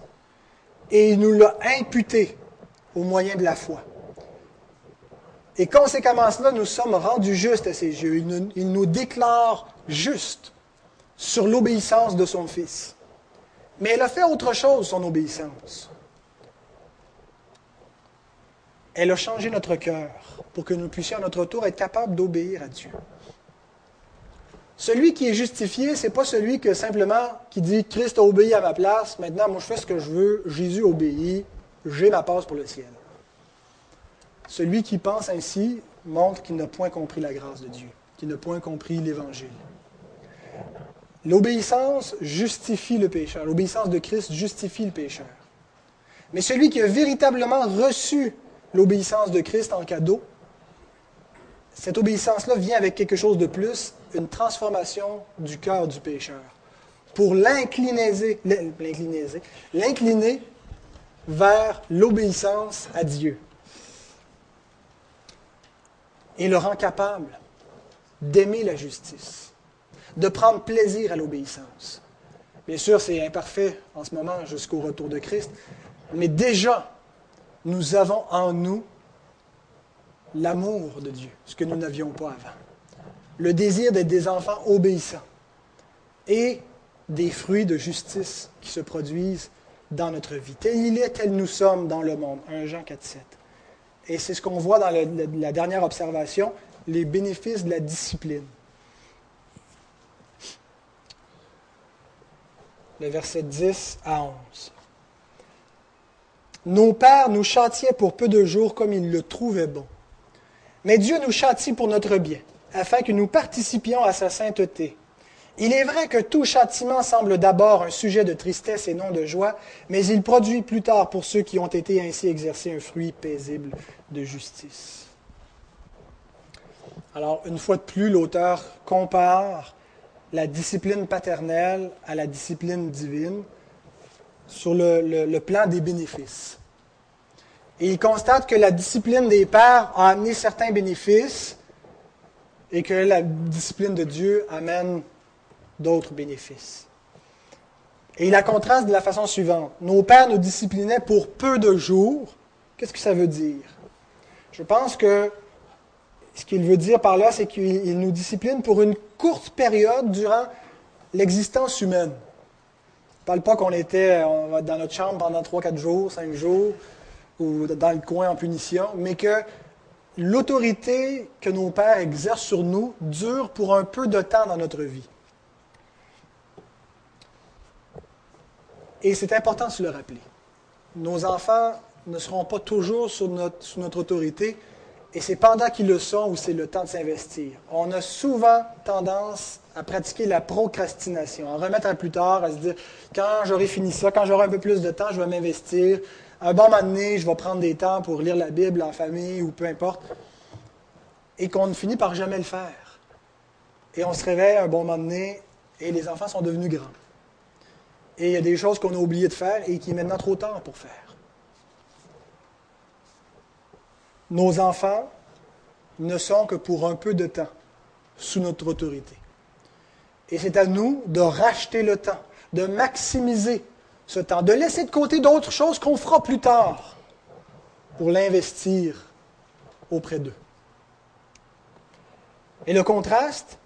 et il nous l'a imputé au moyen de la foi. Et conséquemment cela, nous sommes rendus justes à ses yeux. Il nous, déclare justes sur l'obéissance de son Fils. Mais elle a fait autre chose, son obéissance. Elle a changé notre cœur pour que nous puissions à notre tour être capables d'obéir à Dieu. Celui qui est justifié, ce n'est pas celui que simplement qui dit Christ a obéi à ma place, maintenant moi je fais ce que je veux, Jésus obéit, j'ai ma passe pour le ciel. Celui qui pense ainsi montre qu'il n'a point compris la grâce de Dieu, qu'il n'a point compris l'Évangile. L'obéissance justifie le pécheur. L'obéissance de Christ justifie le pécheur. Mais celui qui a véritablement reçu l'obéissance de Christ en cadeau, cette obéissance-là vient avec quelque chose de plus, une transformation du cœur du pécheur, pour l'incliner vers l'obéissance à Dieu et le rend capable d'aimer la justice, de prendre plaisir à l'obéissance. Bien sûr, c'est imparfait en ce moment jusqu'au retour de Christ, mais déjà, nous avons en nous l'amour de Dieu, ce que nous n'avions pas avant. Le désir d'être des enfants obéissants et des fruits de justice qui se produisent dans notre vie. Tel il est, tel nous sommes dans le monde. 1 Jean 4, 7. Et c'est ce qu'on voit dans la dernière observation, les bénéfices de la discipline. Le verset 10 à 11. Nos pères nous châtiaient pour peu de jours comme ils le trouvaient bon. Mais Dieu nous châtie pour notre bien, afin que nous participions à sa sainteté. Il est vrai que tout châtiment semble d'abord un sujet de tristesse et non de joie, mais il produit plus tard pour ceux qui ont été ainsi exercés un fruit paisible de justice. Alors, une fois de plus, l'auteur compare la discipline paternelle à la discipline divine sur le, plan des bénéfices. Et il constate que la discipline des pères a amené certains bénéfices et que la discipline de Dieu amène d'autres bénéfices. Et il la contraste de la façon suivante. Nos pères nous disciplinaient pour peu de jours. Qu'est-ce que ça veut dire? Je pense que ce qu'il veut dire par là, c'est qu'il nous discipline pour une courte période durant l'existence humaine. ne parle pas qu'on était dans notre chambre pendant 3-4 jours, 5 jours, ou dans le coin en punition, mais que l'autorité que nos pères exercent sur nous dure pour un peu de temps dans notre vie. Et c'est important de se le rappeler. Nos enfants ne seront pas toujours sous notre, autorité, et c'est pendant qu'ils le sont où c'est le temps de s'investir. On a souvent tendance à pratiquer la procrastination, à remettre à plus tard, à se dire quand j'aurai fini ça, quand j'aurai un peu plus de temps, je vais m'investir. Un bon moment donné, je vais prendre des temps pour lire la Bible en famille ou peu importe. Et qu'on ne finit par jamais le faire. Et on se réveille un bon moment donné et les enfants sont devenus grands. Et il y a des choses qu'on a oublié de faire et qui est maintenant trop tard pour faire. Nos enfants ne sont que pour un peu de temps sous notre autorité. Et c'est à nous de racheter le temps, de maximiser ce temps, de laisser de côté d'autres choses qu'on fera plus tard pour l'investir auprès d'eux. Et le contraste,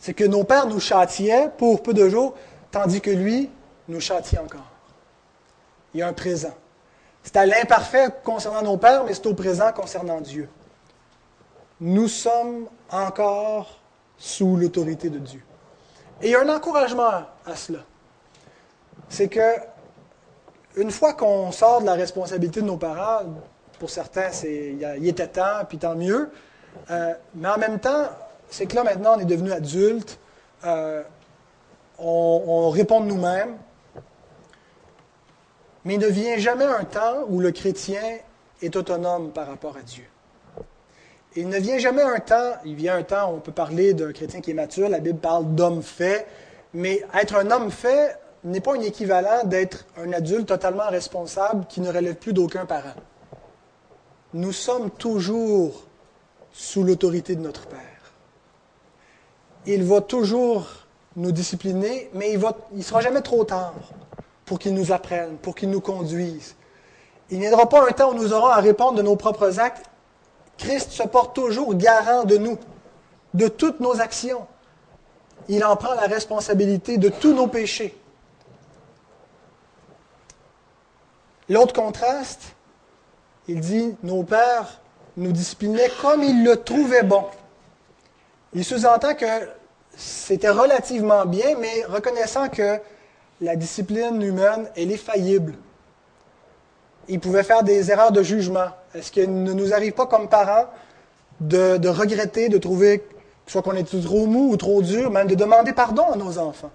c'est que nos pères nous châtiaient pour peu de jours, tandis que lui nous châtie encore. Il y a un présent. C'est à l'imparfait concernant nos pères, mais c'est au présent concernant Dieu. Nous sommes encore sous l'autorité de Dieu. Et il y a un encouragement à cela. C'est que, une fois qu'on sort de la responsabilité de nos parents, pour certains, c'est, il était temps, puis tant mieux. Euh, mais en même temps, c'est que là, maintenant, on est devenu adulte. Euh, on, on répond de nous-mêmes. Mais il ne vient jamais un temps où le chrétien est autonome par rapport à Dieu. Il ne vient jamais un temps, il vient un temps où on peut parler d'un chrétien qui est mature, la Bible parle d'homme fait, mais être un homme fait n'est pas un équivalent d'être un adulte totalement responsable qui ne relève plus d'aucun parent. Nous sommes toujours sous l'autorité de notre Père. Il va toujours nous discipliner, mais il ne sera jamais trop tard pour qu'il nous apprenne, pour qu'il nous conduise. Il n'y aura pas un temps où nous aurons à répondre de nos propres actes. Christ se porte toujours garant de nous, de toutes nos actions. Il en prend la responsabilité de tous nos péchés. L'autre contraste, il dit, nos pères nous disciplinaient comme ils le trouvaient bon. Il sous-entend que c'était relativement bien, mais reconnaissant que la discipline humaine, elle est faillible. Il pouvait faire des erreurs de jugement. Est-ce qu'il ne nous arrive pas comme parents de, regretter, de trouver soit qu'on est trop mou ou trop dur, même de demander pardon à nos enfants?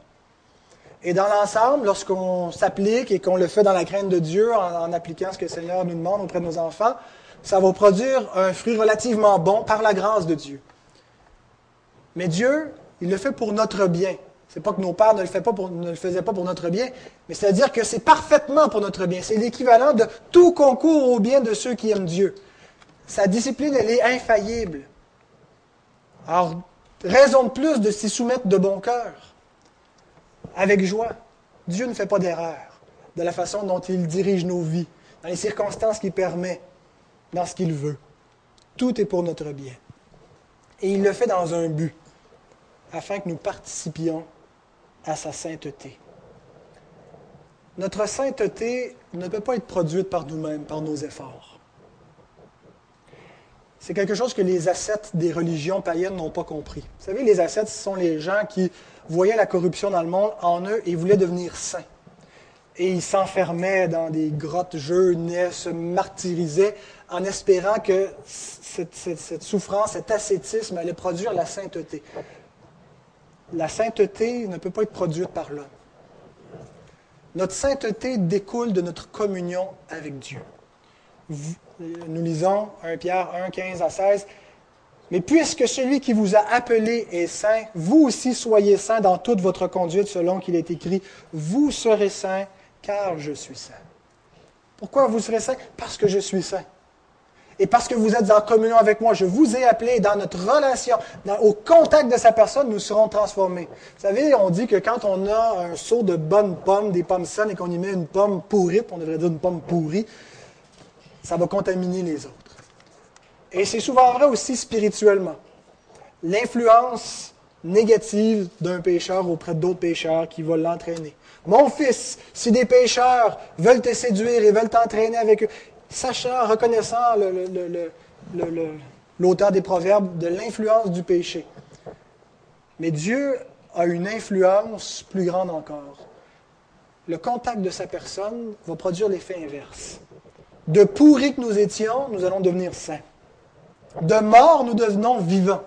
Et dans l'ensemble, lorsqu'on s'applique et qu'on le fait dans la crainte de Dieu, en, appliquant ce que le Seigneur nous demande auprès de nos enfants, ça va produire un fruit relativement bon par la grâce de Dieu. Mais Dieu, il le fait pour notre bien. C'est pas que nos pères ne le, ne le faisaient pas pour notre bien, mais c'est-à-dire que c'est parfaitement pour notre bien. C'est l'équivalent de tout concours au bien de ceux qui aiment Dieu. Sa discipline, elle est infaillible. Alors, raison de plus de s'y soumettre de bon cœur, avec joie. Dieu ne fait pas d'erreur de la façon dont il dirige nos vies, dans les circonstances qu'il permet, dans ce qu'il veut. Tout est pour notre bien. Et il le fait dans un but, afin que nous participions à sa sainteté. Notre sainteté ne peut pas être produite par nous-mêmes, par nos efforts. C'est quelque chose que les ascètes des religions païennes n'ont pas compris. Vous savez, les ascètes, ce sont les gens qui voyaient la corruption dans le monde en eux et voulaient devenir saints. Et ils s'enfermaient dans des grottes, jeûnaient, se martyrisaient en espérant que cette, souffrance, cet ascétisme allait produire la sainteté. La sainteté ne peut pas être produite par l'homme. Notre sainteté découle de notre communion avec Dieu. Nous lisons 1 Pierre 1, 15 à 16. Mais puisque celui qui vous a appelé est saint, vous aussi soyez saints dans toute votre conduite, selon qu'il est écrit, vous serez saints, car je suis saint. Pourquoi vous serez saints? Parce que je suis saint. Et parce que vous êtes en communion avec moi, je vous ai appelé dans notre relation, au contact de sa personne, nous serons transformés. Vous savez, on dit que quand on a un seau de bonnes pommes, des pommes saines, et qu'on y met une pomme pourrie, on devrait dire une pomme pourrie, ça va contaminer les autres. Et c'est souvent vrai aussi spirituellement. L'influence négative d'un pécheur auprès d'autres pécheurs qui va l'entraîner. Mon fils, si des pécheurs veulent te séduire et veulent t'entraîner avec eux, sachant, reconnaissant l'auteur des Proverbes de l'influence du péché. Mais Dieu a une influence plus grande encore. Le contact de sa personne va produire l'effet inverse. De pourris que nous étions, nous allons devenir saints. De mort, nous devenons vivants.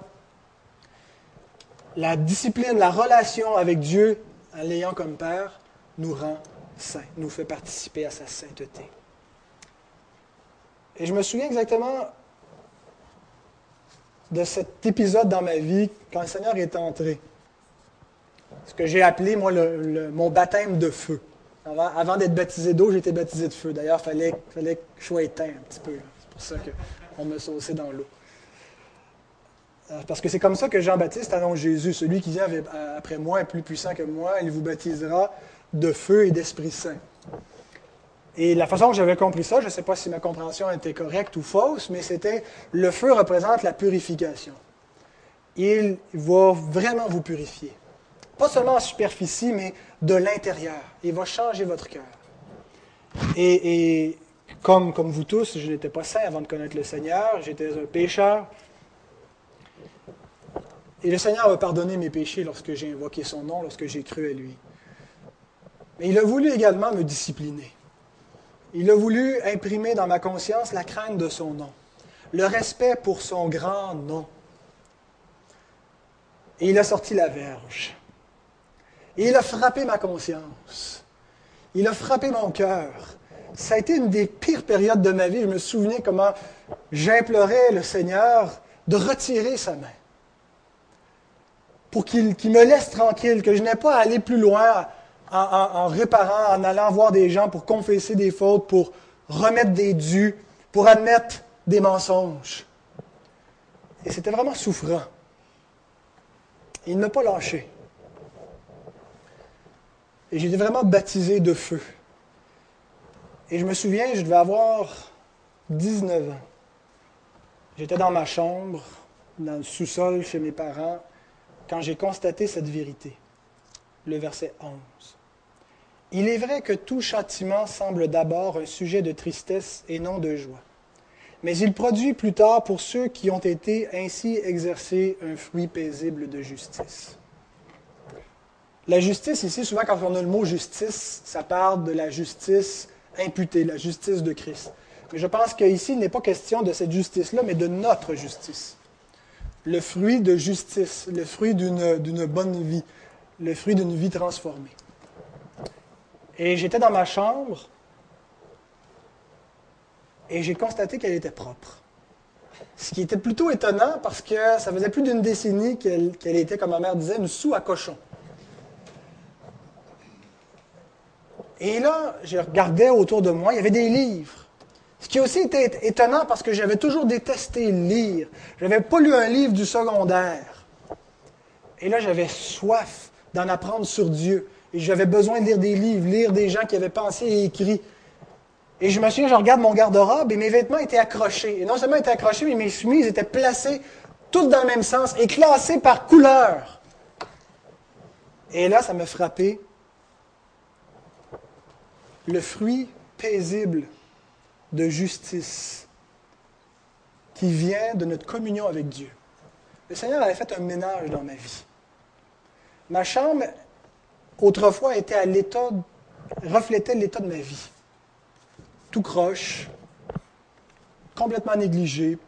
La discipline, la relation avec Dieu, en l'ayant comme Père, nous rend saints, nous fait participer à sa sainteté. Et je me souviens exactement de cet épisode dans ma vie quand le Seigneur est entré. Ce que j'ai appelé, moi, mon baptême de feu. Avant, d'être baptisé d'eau, j'étais baptisé de feu. D'ailleurs, il fallait, fallait que je sois éteint un petit peu. C'est pour ça qu'on me sauçait dans l'eau. Euh, parce que c'est comme ça que Jean-Baptiste annonce Jésus. Celui qui vient après moi est plus puissant que moi. Il vous baptisera de feu et d'Esprit Saint. Et la façon que j'avais compris ça, je ne sais pas si ma compréhension était correcte ou fausse, mais c'était le feu représente la purification. Il va vraiment vous purifier. Pas seulement en superficie, mais de l'intérieur. Il va changer votre cœur. Et, comme, comme vous tous, je n'étais pas saint avant de connaître le Seigneur, j'étais un pécheur. Et le Seigneur m'a pardonné mes péchés lorsque j'ai invoqué son nom, lorsque j'ai cru à lui. Mais il a voulu également me discipliner. Il a voulu imprimer dans ma conscience la crainte de son nom, le respect pour son grand nom. Et il a sorti la verge. Et il a frappé ma conscience. Il a frappé mon cœur. Ça a été une des pires périodes de ma vie. Je me souvenais comment j'implorais le Seigneur de retirer sa main pour qu'il me laisse tranquille, que je n'ai pas à aller plus loin en, réparant, en allant voir des gens pour confesser des fautes, pour remettre des dus, pour admettre des mensonges. Et c'était vraiment souffrant. il ne m'a pas lâché. Et j'étais vraiment baptisé de feu. Et je me souviens, je devais avoir 19 ans. J'étais dans ma chambre, dans le sous-sol chez mes parents, quand j'ai constaté cette vérité. Le verset 11. Il est vrai que tout châtiment semble d'abord un sujet de tristesse et non de joie. Mais il produit plus tard pour ceux qui ont été ainsi exercés un fruit paisible de justice. La justice, ici, souvent quand on a le mot justice, ça parle de la justice imputée, la justice de Christ. Mais je pense qu'ici, il n'est pas question de cette justice-là, mais de notre justice. Le fruit de justice, le fruit d'une bonne vie, le fruit d'une vie transformée. Et j'étais dans ma chambre et j'ai constaté qu'elle était propre. Ce qui était plutôt étonnant parce que ça faisait plus d'une décennie qu'elle était, comme ma mère disait, une sou à cochon. Et là, je regardais autour de moi, il y avait des livres. Ce qui aussi était étonnant parce que j'avais toujours détesté lire. Je n'avais pas lu un livre du secondaire. Et là, j'avais soif d'en apprendre sur Dieu. Et j'avais besoin de lire des livres, lire des gens qui avaient pensé et écrit. Et je me souviens, je regarde mon garde-robe et mes vêtements étaient accrochés. Et non seulement étaient accrochés, mais mes chemises étaient placées toutes dans le même sens et classées par couleur. Et là, ça m'a frappé. Le fruit paisible de justice qui vient de notre communion avec Dieu. Le Seigneur avait fait un ménage dans ma vie. Ma chambre, autrefois, était à l'état, reflétait l'état de ma vie. Tout croche, complètement négligé,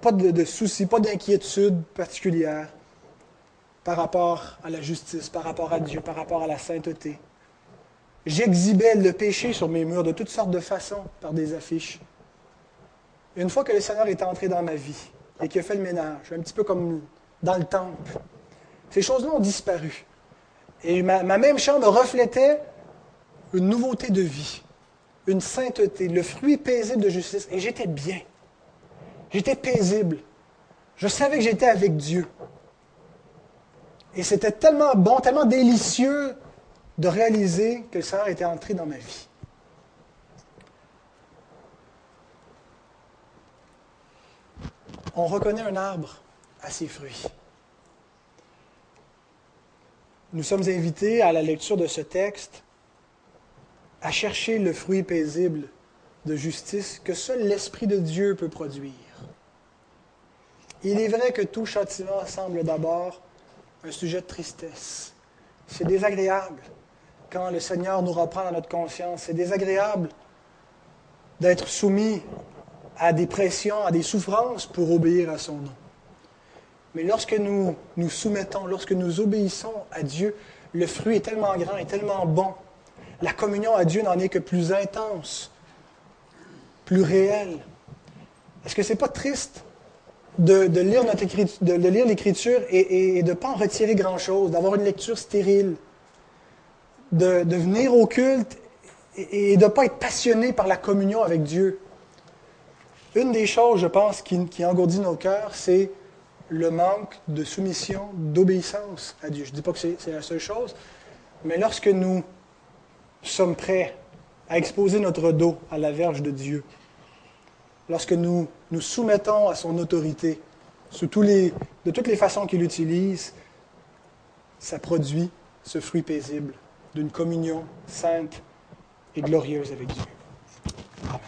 pas de, de soucis, pas d'inquiétude particulière par rapport à la justice, par rapport à Dieu, par rapport à la sainteté. J'exhibais le péché sur mes murs de toutes sortes de façons par des affiches. Une fois que le Seigneur est entré dans ma vie et qu'il a fait le ménage, un petit peu comme dans le temple, ces choses-là ont disparu. Et ma, ma, même chambre reflétait une nouveauté de vie, une sainteté, le fruit paisible de justice. Et j'étais bien. J'étais paisible. Je savais que j'étais avec Dieu. Et c'était tellement bon, tellement délicieux de réaliser que le Seigneur était entré dans ma vie. On reconnaît un arbre à ses fruits. Nous sommes invités à la lecture de ce texte à chercher le fruit paisible de justice que seul l'Esprit de Dieu peut produire. Il est vrai que tout châtiment semble d'abord un sujet de tristesse. C'est désagréable quand le Seigneur nous reprend dans notre conscience. C'est désagréable d'être soumis à des pressions, à des souffrances pour obéir à son nom. Mais lorsque nous nous soumettons, lorsque nous obéissons à Dieu, le fruit est tellement grand et tellement bon. La communion à Dieu n'en est que plus intense, plus réelle. Est-ce que ce n'est pas triste de, lire l'Écriture et, et, et, de ne pas en retirer grand-chose, d'avoir une lecture stérile, de, venir au culte et, de ne pas être passionné par la communion avec Dieu? Une des choses, je pense, qui, engourdit nos cœurs, c'est le manque de soumission, d'obéissance à Dieu. Je ne dis pas que c'est la seule chose, mais lorsque nous sommes prêts à exposer notre dos à la verge de Dieu, lorsque nous nous soumettons à son autorité de toutes les façons qu'il utilise, ça produit ce fruit paisible d'une communion sainte et glorieuse avec Dieu. Amen.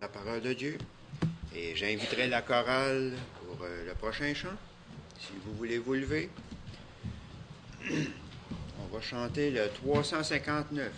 la parole de Dieu. Et j'inviterai la chorale pour euh, le prochain chant, si vous voulez vous lever. Va chanter le 359.